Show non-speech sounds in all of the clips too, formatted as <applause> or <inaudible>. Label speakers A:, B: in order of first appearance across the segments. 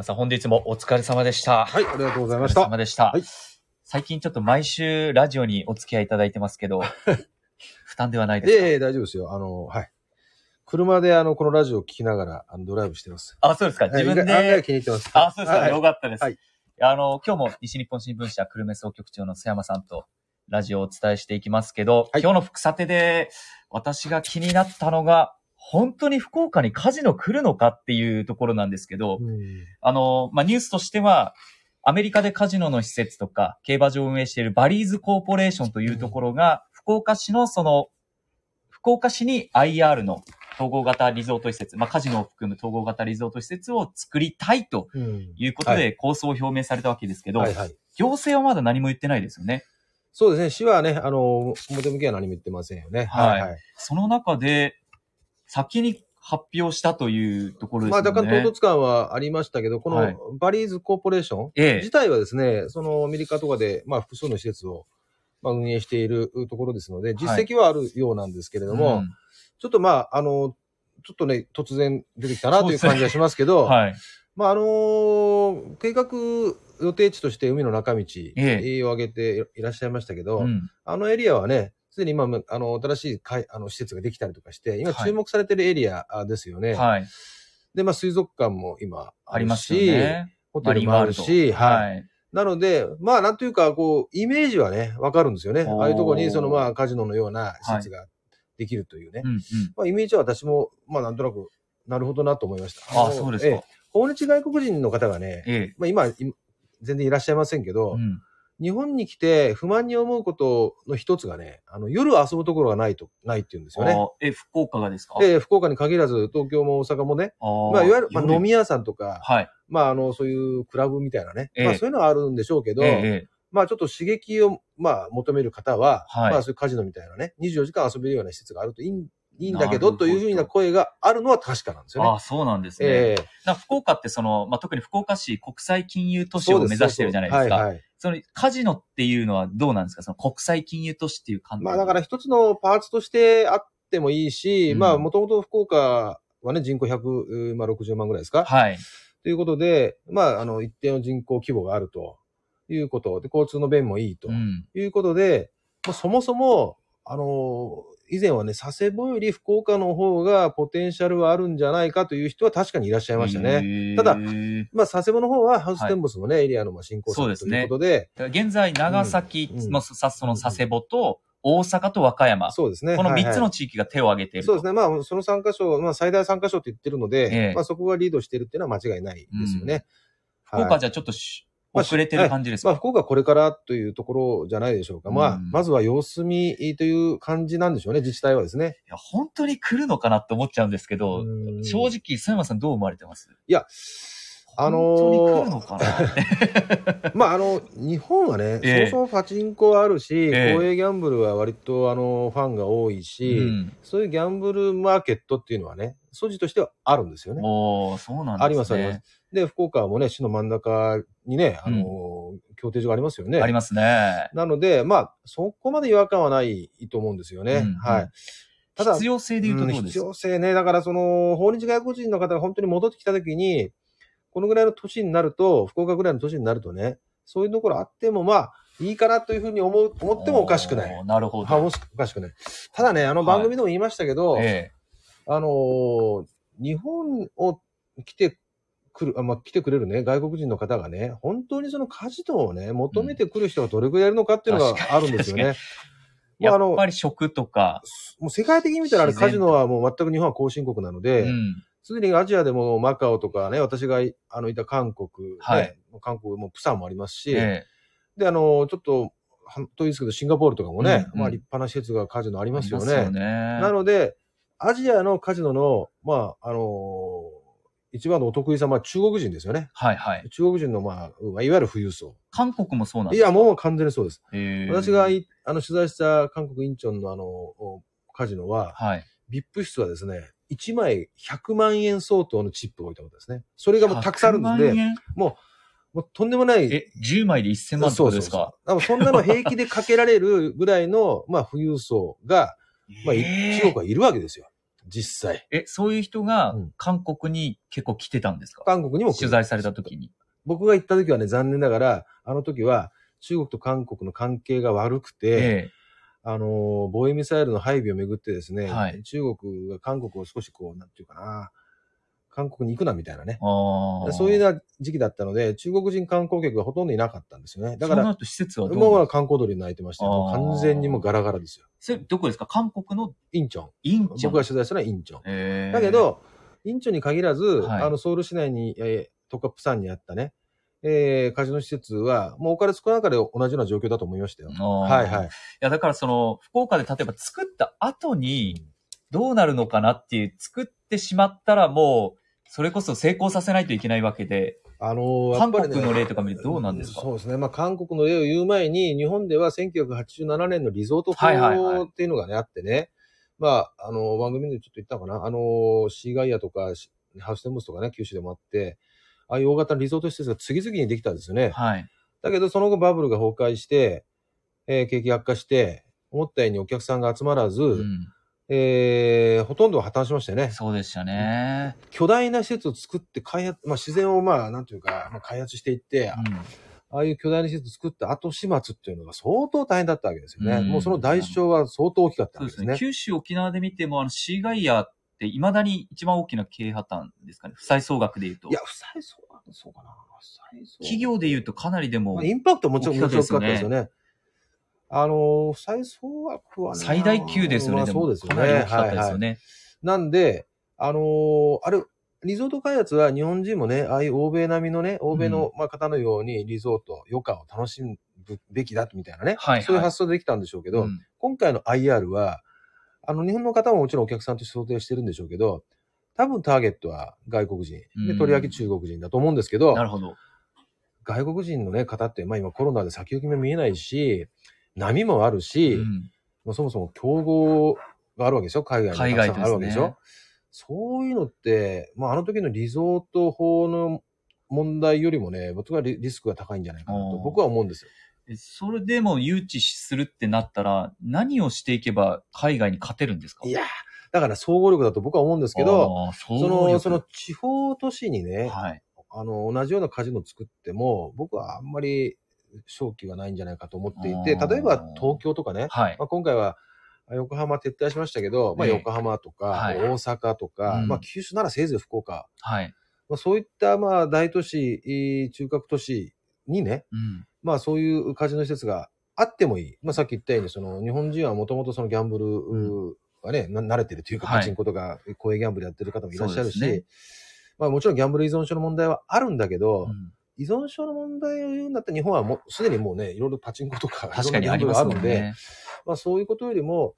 A: 山さん、本日もお疲れ様でした。
B: はい、ありがとうございまし
A: お疲れ
B: た。
A: 様でした。
B: はい
A: 最近ちょっと毎週ラジオにお付き合いいただいてますけど、<laughs> 負担ではないですか、
B: ええ大丈夫ですよ。あの、はい。車であの、このラジオを聞きながら、あの、ドライブしてます。
A: あ、そうですか。
B: はい
A: 自分
B: 案外
A: で。
B: 気に入ってます。
A: あ、そうですか。
B: はい
A: よかったです。
B: はい
A: あの、今日も西日本新聞社久留米総局長の須山さんとラジオをお伝えしていきますけど、
B: はい
A: 今日の副査定で私が気になったのが、本当に福岡にカジノ来るのかっていうところなんですけど、
B: うん
A: あの、まあ、ニュースとしては、アメリカでカジノの施設とか、競馬場を運営しているバリーズコーポレーションというところが、福岡市のその、福岡市に IR の統合型リゾート施設、まあ、カジノを含む統合型リゾート施設を作りたいと
B: うん
A: いうこと
B: は
A: で構想を表明されたわけですけど、
B: はいはい。
A: 行政はまだ何も言ってないですよね。
B: そうですね。市はね、あの、表向きは何も言ってませんよね。
A: はい
B: はい。
A: その中で、先に発表したというところです
B: まあ、
A: よね。
B: 若干唐突感はありましたけど、こ
A: はい。
B: のバリーズコーポレーション
A: ええ。
B: 自体はですね、そのアメリカとかで、まあ、複数の施設を、まあ、運営しているところですので、実績はあるようなんですけれども、
A: うん。
B: ちょっとまあ、あの、ちょっとね、突然出てきたなという感じはしますけど、<laughs>
A: はい。
B: まあ、あのー計画予定地として海の中道
A: え。
B: を挙げていらっしゃいましたけど、
A: うん。
B: あのエリアはね、すでに今、あの、新しいかいあの施設ができたりとかして、今
A: はい
B: 注目されてるエリアですよね。
A: はい。
B: で、まあ、水族館も今
A: ありますよ
B: し
A: ね。
B: ホテルもあるし、はい。
A: はい。
B: なので、まあ、なんというか、こう、イメージはね、わかるんですよね。ああいうところに、その、まあ、カジノのような施設ができるというね。
A: うんうん。
B: まあ、イメージは私も、まあ、なんとなく、なるほどなと思いました。
A: あ
B: の
A: そうですか。
B: ええ訪日外国人の方がね、
A: ええ。
B: まあ、今、今全然いらっしゃいませんけど、
A: うん
B: 日本に来て不満に思うことの一つがね、あの、夜遊ぶところがないと、ないっていうんですよね。
A: あえ、福岡がですか？
B: で、福岡に限らず、東京も大阪もね、
A: あー
B: まあ、いわゆる、まあ、
A: 夜
B: 飲み屋さんとか、
A: はい。
B: まあ、あの、そういうクラブみたいなね、
A: ええ
B: まあ、そういうのはあるんでしょうけど、
A: えええ
B: まあ、ちょっと刺激を、まあ、求める方は、
A: はい
B: まあ、そういうカジノみたいなね、24時間遊べるような施設があるといいんいいんだけど、というふうな声があるのは確かなんですよね。
A: ああ、そうなんですね。
B: ええ
A: なんか福岡ってその、まあ、特に福岡市国際金融都市を目指してるじゃないですか。
B: はいはい。
A: そのカジノっていうのはどうなんですか？その国際金融都市っていう観点
B: まあだから一つのパーツとしてあってもいいし、
A: うん
B: まあもともと福岡はね、人口160万ぐらいですか、
A: はい。
B: ということで、まああの一定の人口規模があるということで、交通の便もいいと
A: うん。
B: いうことで、まあ、そもそも、あの、以前はね、佐世保より福岡の方がポテンシャルはあるんじゃないかという人は確かにいらっしゃいましたね。
A: ね
B: ただ
A: だ
B: まあ佐世保の方はハウステンボスのね、エリアのまあ振興策と
A: そうですね。
B: いうことで、
A: 現在、長崎、
B: うん。うん。
A: まあさその佐世保と大阪と和歌山、
B: そうですね。
A: この3つ
B: はい。はい
A: の地域が手を挙げていると。
B: そうですね。まあ、その3箇所、まあ、最大3箇所って言ってるので、
A: ええ。
B: まあ、そこがリードしてるっていうのは間違いないですよね。
A: 福岡じゃちょっとし
B: まあ
A: 遅れてる感じです
B: まあ、
A: か、
B: 福岡はこれからというところじゃないでしょうか。まあ、
A: うん
B: まずは様子見という感じなんでしょうね、自治体はですね。
A: いや本当に来るのかなって思っちゃうんですけど、
B: うん
A: 正直、佐山さんどう思われてます？
B: いや、あのー
A: 本当に来るのかな <laughs>
B: まあ、あの、日本はね、
A: ええ
B: そもそもパチンコはあるし、
A: ええ
B: 公営ギャンブルは割と、あの、ファンが多いし、
A: うん
B: そういうギャンブルマーケットっていうのはね、素地としてはあるんですよね。
A: おーそうなんですね。
B: ありますあります。で、福岡もね、市の真ん中にね、あの、競艇場がありますよね。
A: ありますね。
B: なので、まあ、そこまで違和感はないと思うんですよね。
A: うん
B: はい。ただ、
A: 必要性で言うとどう
B: うん必
A: ですか、
B: 要性ね。だから、その、訪日外国人の方が本当に戻ってきたときに、このぐらいの年になると、福岡ぐらいの年になるとね、そういうところあっても、まあ、いいかなというふうに思う、思ってもおかしくない。
A: なるほ
B: は、
A: ど。
B: おかしくない。ただね、あの番組でも言いましたけど、
A: え
B: あのー日本を来てくる、あまあ、来てくれるね、外国人の方がね、本当にそのカジノをね、求めてくる人がどれくらいいるのかっていうのがあるんですよね。
A: えやっぱり食とか、
B: もう世界的に見たらあれカジノはもう全く日本は後進国なので、
A: うん。
B: すでにアジアでもマカオとかね、私がいあのいた韓国、ね
A: はい。
B: 韓国もプサンもありますし、
A: え
B: で、あの、ちょっと、は遠いですけど、シンガポールとかもね、
A: うんうん。
B: まあ立派な施設がカジノあり
A: え
B: ますよね。
A: よね。
B: なので、アジアのカジノの、まあ、あの一番のお得意様は中国人ですよね。
A: はいはい。
B: 中国人の、まあ、まあいわゆる富裕層。
A: 韓国もそうなんですか
B: いや、もう完全にそうです。私がいあの取材した韓国インチョンのあの、おカジノは、
A: はい。
B: VIP 室はですね、1枚100万円相当のチップを置いたことですね。それがもうたくさんあるん
A: 100
B: で
A: 万、円？
B: もうとんでもない。
A: え、10枚で1000万ってことですか？
B: そうそんなの平気でかけられるぐらいの、まあ、富裕層が、まあ、中国はいるわけですよ。実際。
A: え、そういう人が
B: うん。
A: 韓国に結構来てたんですか、
B: 韓国にも来る
A: 取材された時に。
B: 僕が行った時はね、残念ながら、あの時は中国と韓国の関係が悪くて、
A: え
B: あのー防衛ミサイルの配備をめぐってですね、
A: はい。
B: 中国が韓国を少しこう、なんていうかな、韓国に行くなみたいなね。そういう時期だったので、中国人観光客がほとんどいなかったんですよね。だから、
A: 施設はどう
B: 観光鳥に泣いてましたよ。完全にもうガラガラですよ。
A: それどこですか？韓国の？
B: インチョン。
A: インチョン。
B: 僕が取材したのはインチョン。
A: えー
B: だけ、ど、インチョンに限らず、
A: はい
B: あの、ソウル市内に、えー、とかプサンにあったね、えー、カジノ施設は、もうお金少なかで同じような状況だと思いましたよ。は
A: はい
B: はい。
A: いや、だからその、福岡で例えば作った後に、どうなるのかなっていう、作ってしまったらもう、それこそ成功させないといけないわけで、
B: あのーやっ
A: 韓国の例とか見てどうなんですか？
B: そうですね。まあ、韓国の例を言う前に、日本では1987年のリゾート
A: はいはいはい
B: 法っていうのがね、あってね。まあ、あの、番組でちょっと言ったのかな。あの、シーガイアとか、シハウステンボスとかね、九州でもあって、ああいう大型のリゾート施設が次々にできたんですよね。
A: はい。
B: だけど、その後バブルが崩壊して、えー景気悪化して、思ったようにお客さんが集まらず、
A: うん。
B: えーほとんど破綻しましたよね。
A: そうでしたね。
B: 巨大な施設を作って開発、まあ自然をまあ、なんていうか、まあ、開発していって、
A: うん。
B: ああいう巨大な施設を作った後始末っていうのが相当大変だったわけですよね。
A: うん
B: もうその代償は相当大きかった
A: そうでね。
B: わけですすね。
A: 九州、沖縄で見ても、あの、シーガイアって未だに一番大きな経営破綻ですかね。負債総額で言うと。
B: いや、負債そうなんそうかな。
A: 企業で言うとかなりでも
B: まあ、インパクトはもちろん
A: 大きかったですよね
B: あの、負債総額はね
A: 最大級ですよね。
B: まあそうですよね。
A: かなり大きかったですよ
B: はいはい
A: ね。
B: なんで、あのーあれ、リゾート開発は日本人もね、ああいう欧米並みのね、欧米の、まあ、方のようにリゾート、余暇を楽しむべきだみたいなね、
A: はいはい
B: そういう発想でできたんでしょうけど、
A: うん
B: 今回の IR は、あの、日本の方ももちろんお客さんとして想定してるんでしょうけど、多分ターゲットは外国人。で、
A: うん
B: とりわけ中国人だと思うんですけど、
A: なるほど。
B: 外国人のね、方って、まあ今コロナで先行きも見えないし、波もあるし、
A: うん。
B: まあそもそも競合があるわけでしょ海外に
A: 海外と
B: たくさんあるわけでしょ。
A: ね
B: そういうのって、まああの時のリゾート法の問題よりもね、僕はリリスクが高いんじゃないかなと僕は思うんですよ。
A: えそれでも誘致するってなったら、何をしていけば海外に勝てるんですか？
B: いやーだから総合力だと僕は思うんですけど、
A: そ
B: の、その地方都市にね、
A: はい。
B: あの、同じようなカジノを作っても、僕はあんまり勝機がないんじゃないかと思っていて、例えば東京とかね、
A: はい。
B: まあ、今回は横浜撤退しましたけど、まあ、
A: ええ。
B: 横浜とか、
A: はい。
B: 大阪とか、
A: うん。
B: まあ、九州ならせいぜい福岡、
A: はい。
B: まあ、そういったまあ大都市、えー中核都市にね、
A: うん。
B: まあ、そういうカジノ施設があってもいい。まあ、さっき言ったように、その日本人はもともとそのギャンブル
A: う
B: がね、な慣れてるというか、
A: はい。
B: パチンコとか公営ギャンブルやってる方もいらっしゃるし、
A: そうですね。
B: まあ、もちろんギャンブル依存症の問題はあるんだけど、
A: うん
B: 依存症の問題を言うんだったら日本はもうすでにもうね、いろいろパチンコとか、<laughs>
A: 確かにあります
B: で、
A: ね。
B: まあそういうことよりも、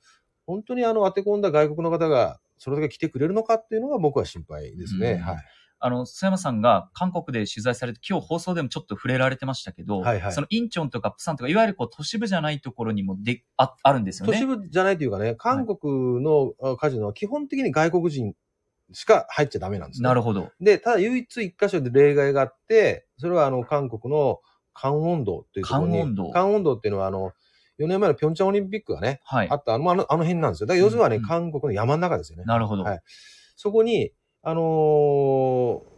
B: 本当にあの当て込んだ外国の方がそれだけ来てくれるのかっていうのが僕は心配ですね。
A: うん
B: はい。
A: あの、須山さんが韓国で取材されて、今日放送でもちょっと触れられてましたけど、
B: はいはい
A: そのインチョンとかプサンとか、いわゆるこう都市部じゃないところにもでああるんですよね。
B: 都市部じゃないというかね、韓国のあカジノは基本的に外国人しか入っちゃダメなんですね。
A: なるほど。
B: で、ただ唯一一箇所で例外があって、それはあの韓国のカンウォン道っていうところに、
A: カンウォン道？
B: カンウォン道っていうのはあの、4年前のピョンチャンオリンピックがね、
A: はい
B: あ。ったあの、あのあの辺なんですよ。だから要するにはね、
A: うんうん
B: 韓国の山の中ですよね。
A: なるほど。
B: はいそこに、あのー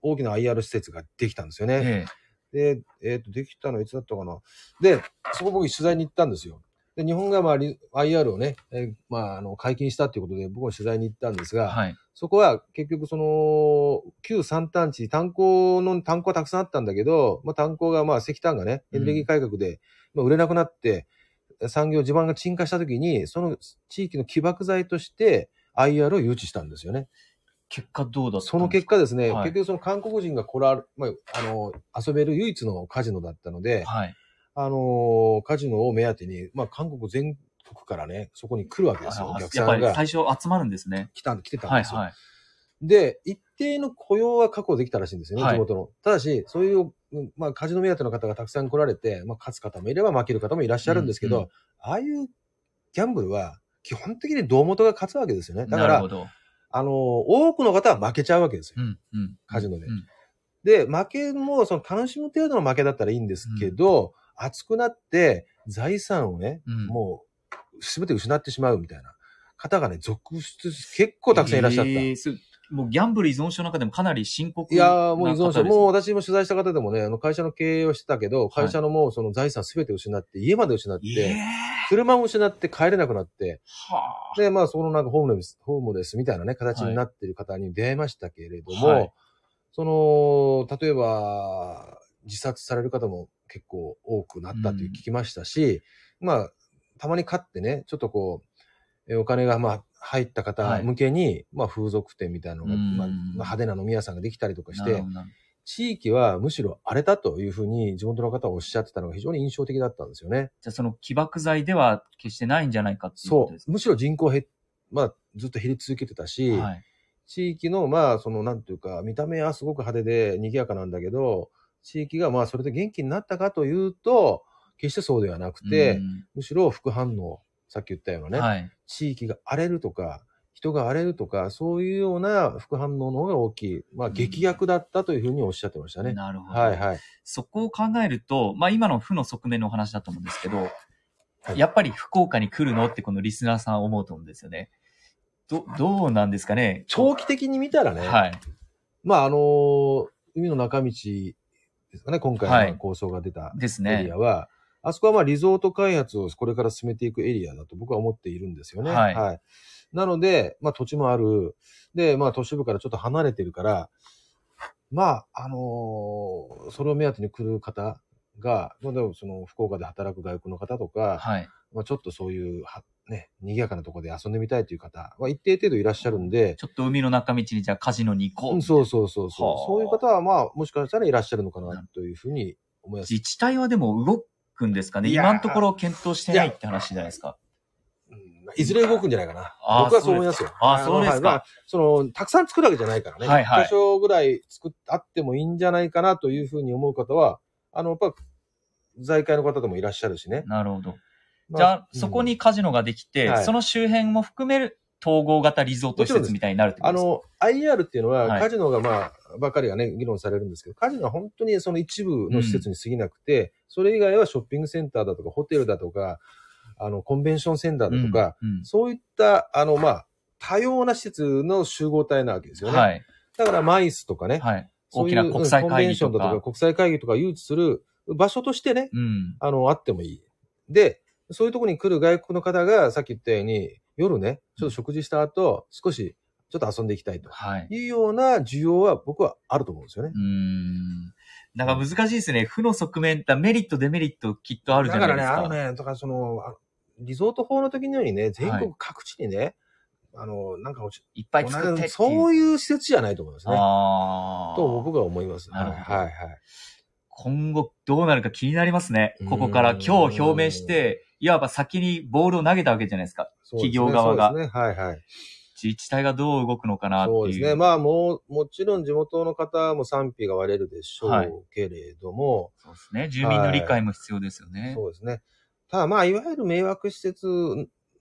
B: 大きな IR 施設ができたんですよね。
A: え
B: で、えっ、と、できたのいつだったかな。で、そこ僕取材に行ったんですよ。で、日本がまあリ IR をね、えーまあ、あの、解禁したっていうことで僕も取材に行ったんですが、
A: えはい。
B: そこは結局その、旧三炭地、炭鉱の、炭鉱はたくさんあったんだけど、まあ炭鉱がまあ石炭がね、エネルギー改革で、まあ売れなくなって、産業地盤が沈下した時に、その地域の起爆剤として IR を誘致したんですよね。
A: 結果どうだったんですか？
B: その結果ですね、
A: はい
B: 結局その韓国人が来られ、まあ、あの、遊べる唯一のカジノだったので、
A: はい。
B: あのカジノを目当てに、まあ韓国全国からね、そこに来るわけですよ、お
A: あやっぱり
B: 客さんが
A: 最初集まるんですね。
B: 来たん、来てたんですよ。
A: はいはい。
B: で、一定の雇用は確保できたらしいんですよね、
A: はい
B: 地元の。ただし、そういう、うんまあ、カジノ目当ての方がたくさん来られて、まあ、勝つ方もいれば負ける方もいらっしゃるんですけど、
A: うんう
B: ああいうギャンブルは、基本的に胴元が勝つわけですよね。だから。あの、多くの方は負けちゃうわけですよ。
A: うんうん。
B: カジノで
A: うん
B: で、負けも、その楽しむ程度の負けだったらいいんですけど、熱くなって財産をね、
A: うん
B: もう、すべて失ってしまうみたいな。方がね、続出、結構たくさんいらっしゃった。
A: えーもうギャンブル依存症の中でもかなり深刻
B: い
A: な
B: やーもう依存症、もう私も取材した方でもね、あの会社の経営をしてたけど、会社のもうその財産すべて失って、家まで失って、
A: ええ
B: 車も失って帰れなくなって、
A: はあ。
B: で、まあ、そのなんかホームレス、ホームレスみたいなね、形になっている方に出会いましたけれども、
A: はい
B: その、例えば、自殺される方も結構多くなったという聞きましたし、まあ、たまに買ってね、ちょっとこう、えお金がまあ入った方向けに、まあ風俗店みたいなのが、
A: うん
B: まあ、派手な飲み屋さんができたりとかして地域はむしろ荒れたというふうに地元の方はおっしゃってたのが非常に印象的だったんですよね。
A: じゃあその起爆剤では決してないんじゃないかっていうこ
B: そ
A: とです
B: う。むしろ人口減っ、まあずっと減り続けてたし、
A: か。はい。
B: 地域の、まあ、その、なんていうか、見た目はすごく派手で賑やかなんだけど、地域が、まあ、それで元気になったかというと、決してそうではなくて、
A: うん
B: むしろ副反応、さっき言ったようなね、
A: はい。
B: 地域が荒れるとか、人が荒れるとか、そういうような副反応の方が大きい。まあ、
A: うん
B: 劇薬だったというふうにおっしゃってましたね。
A: なるほど。
B: はいはい。
A: そこを考えると、まあ今の負の側面のお話だと思うんですけど、
B: はい
A: やっぱり福岡に来るのってこのリスナーさん思うと思うんですよね。ど、どうなんですかね？
B: 長期的に見たらね、
A: はい。
B: まあ、あのー海の中道ですかね、今
A: はい
B: 回の構想が出たエリア。は、あそこはまあリゾート開発をこれから進めていくエリアだと僕は思っているんですよね。
A: はい
B: なので、まあ土地もある。で、まあ都市部からちょっと離れてるから、まあ、あのーそれを目当てに来る方が、まあでもその福岡で働く外国の方とか、
A: はい。
B: まあちょっとそういうは、ね、賑やかなところで遊んでみたいという方は一定程度いらっしゃるんで、
A: ちょっと海の中道にじゃあカジノに行こう。
B: うんそうそうそうそう
A: はあ。
B: そういう方はまあもしかしたらいらっしゃるのかなというふうに思います。
A: 自治体はでも動くんですかね今のところ検討してないって話じゃないですか。
B: うんいずれ動くんじゃないかな。僕はそう思いますよ。
A: あーそうですか
B: のはいまあその、たくさん作るわけじゃないからね。
A: はいはい
B: 一箇所ぐらい作っあってもいいんじゃないかなというふうに思う方は、あの、やっぱ、在会の方でもいらっしゃるしね。
A: なるほど。
B: ま
A: じゃあ、そこ、にカジノができて、
B: はい
A: その周辺も含める統合型リゾート施設みたいになるってこ
B: あ
A: とですか？
B: の、IR っていうのは、
A: はい
B: カジノがまあ、ばかりがね、議論されるんですけど、カジノは本当にその一部の施設に過ぎなくて、それ以外はショッピングセンターだとか、ホテルだとか、あの、コンベンションセンターだとか、
A: うんうん
B: そういった、あの、まあ、多様な施設の集合体なわけですよね。
A: はい。
B: だから、マイスとかね、
A: はい。
B: そういう
A: 大きな国際
B: コンベ
A: 会議と
B: ンションだとか、
A: か。
B: 国際会議とか誘致する場所としてね、
A: うん。
B: あの、あってもいい。で、そういうところに来る外国の方が、さっき言ったように、夜ね、ちょっと食事した後、少し、ちょっと遊んでいきたいと
A: はい。
B: いうような需要は僕はあると思うんですよね
A: う。ん。なんか難しいですね。負の側面ってメリット、デメリットきっとあるじゃないですか。
B: だからね、あのね、だからその、あリゾート法の時のようにね、全国各地にね、あの、なんか
A: いっぱい作って。
B: そういう施設じゃないと思いますね。
A: ああ。
B: と僕は思います。はい
A: なるほど
B: はいはい。
A: 今後どうなるか気になりますね
B: う。ん
A: ここから今日表明して、いわば先にボールを投げたわけじゃないですか。
B: すね
A: 企業側が
B: そうですね。はいはい。
A: 自治体がどう動くのかなっていう。
B: そうですね。まあもう、もちろん地元の方も賛否が割れるでしょ
A: はいう
B: けれども、
A: そうですね。住民の理解も必要ですよね。
B: そうですね。ただまあ、いわゆる迷惑施設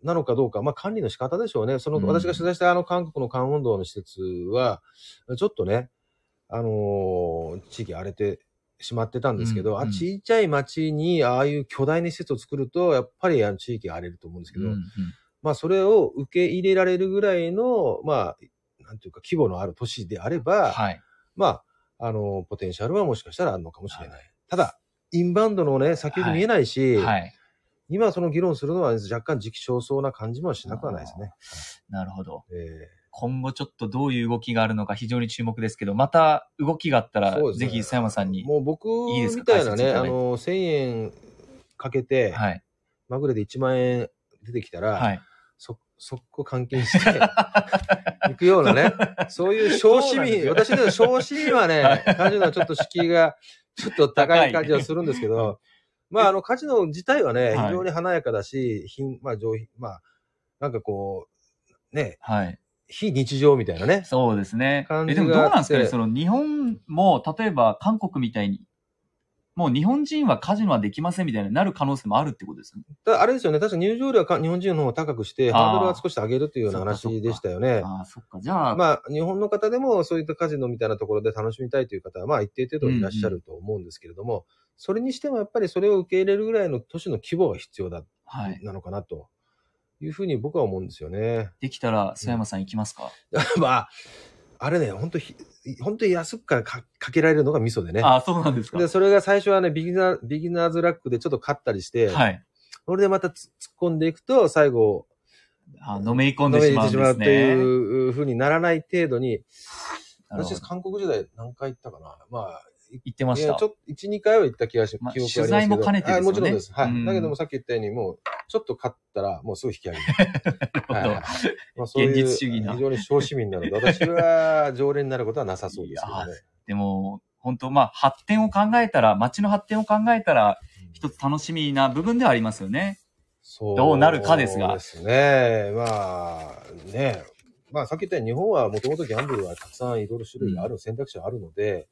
B: なのかどうか、まあ管理の仕方でしょうね。その、
A: うん
B: 私が取材したあの韓国の関温道の施設は、ちょっとね、あのー地域荒れてしまってたんですけど、
A: うんうん
B: あ、ちっちゃい町にああいう巨大な施設を作ると、やっぱりあの地域が荒れると思うんですけど、
A: うんうん
B: まあそれを受け入れられるぐらいの、まあ、なんていうか規模のある都市であれば、
A: はい。
B: まあ、あの、ポテンシャルはもしかしたらあるのかもしれない。ただ、インバウンドのね、先行き見えないし、
A: はい。
B: 今その議論するのは若干時期尚早な感じもしなくはないですね。
A: なるほど。
B: え
A: 今後ちょっとどういう動きがあるのか非常に注目ですけど、また動きがあったら、ぜひ佐山さんに。
B: もう僕
A: いいですか？
B: みたいなね、あの、1000円かけて、
A: はい。
B: まぐれで1万円出てきたら、
A: はい。
B: そ、速攻換金して、<laughs> 行くようなね、そういう小市民、私の小市民はね、カジノはちょっと敷居がちょっと高い感じはするんですけど、まあ、あの、カジノ自体はね、
A: はい
B: 非常に華やかだし、品、まあ、上品、まあ、なんかこう、ね、
A: はい。
B: 非日常みたいなね。
A: そうですね。
B: 感
A: え、でもどうなんですかね？その日本も、例えば韓国みたいに、もう日本人はカジノはできませんみたいになる可能性もあるってことですよね。
B: ただあれですよね、確か入場料はか日本人の方が高くして、ハードルは少し上げるというような話でしたよね。
A: ああ、そっか。じゃあ、
B: まあ、日本の方でもそういったカジノみたいなところで楽しみたいという方は、まあ、一定程度いらっしゃると思うんですけれども、それにしてもやっぱりそれを受け入れるぐらいの都市の規模が必要だ、
A: はい。
B: なのかなというふうに僕は思うんですよね。
A: できたら、曽山さん行きますか、<laughs>
B: まあ、あれね、本当ひ本当に安くからかかけられるのがミソでね。
A: ああ、そうなんですか。
B: で、それが最初はね、ビギナー、ビギナーズラックでちょっと勝ったりして、
A: はい。
B: それでまたつ突っ込んでいくと、最後、
A: あのめり込んでしまうん
B: てしまうって
A: ですね。
B: いうふうにならない程度に、私、韓国時代何回行ったかなまあ、
A: 言ってました
B: いやち。ょっと、1、2回は行った気がし、
A: まあ
B: 記憶がありますけど。
A: 取材も兼ねてですよね
B: あもちろんです。はい。
A: うん
B: だけどもさっき言ったように、もう、ちょっと勝ったら、もうすぐ引き上げる。<laughs>
A: なるほど
B: はいまあ、そういう
A: 現実主義な
B: 非常に小市民なので、私は常連になることはなさそうですけどね。
A: でも、本当まあ、発展を考えたら、街の発展を考えたら、一つ楽しみな部分ではありますよね。
B: そう
A: どうなるかですが
B: ですね。まあ、ね。まあ、さっき言ったように日本はもともとギャンブルはたくさんいろいろ種類がある、選択肢があるので、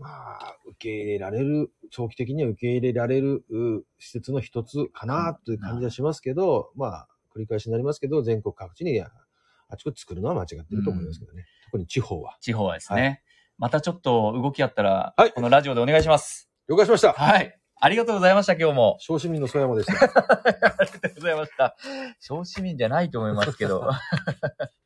B: まあ、受け入れられる、長期的には受け入れられるう施設の一つかなという感じはしますけど、まあ、繰り返しになりますけど、全国各地にあちこち作るのは間違ってると思いますけどね。特に地方は。
A: 地方はですね。またちょっと動きあったら、
B: はい
A: このラジオでお願いします。
B: 了解しました。
A: はい。ありがとうございました、今日も。
B: 小市民の曽山でした。<laughs>
A: ありがとうございました。小市民じゃないと思いますけど。<laughs>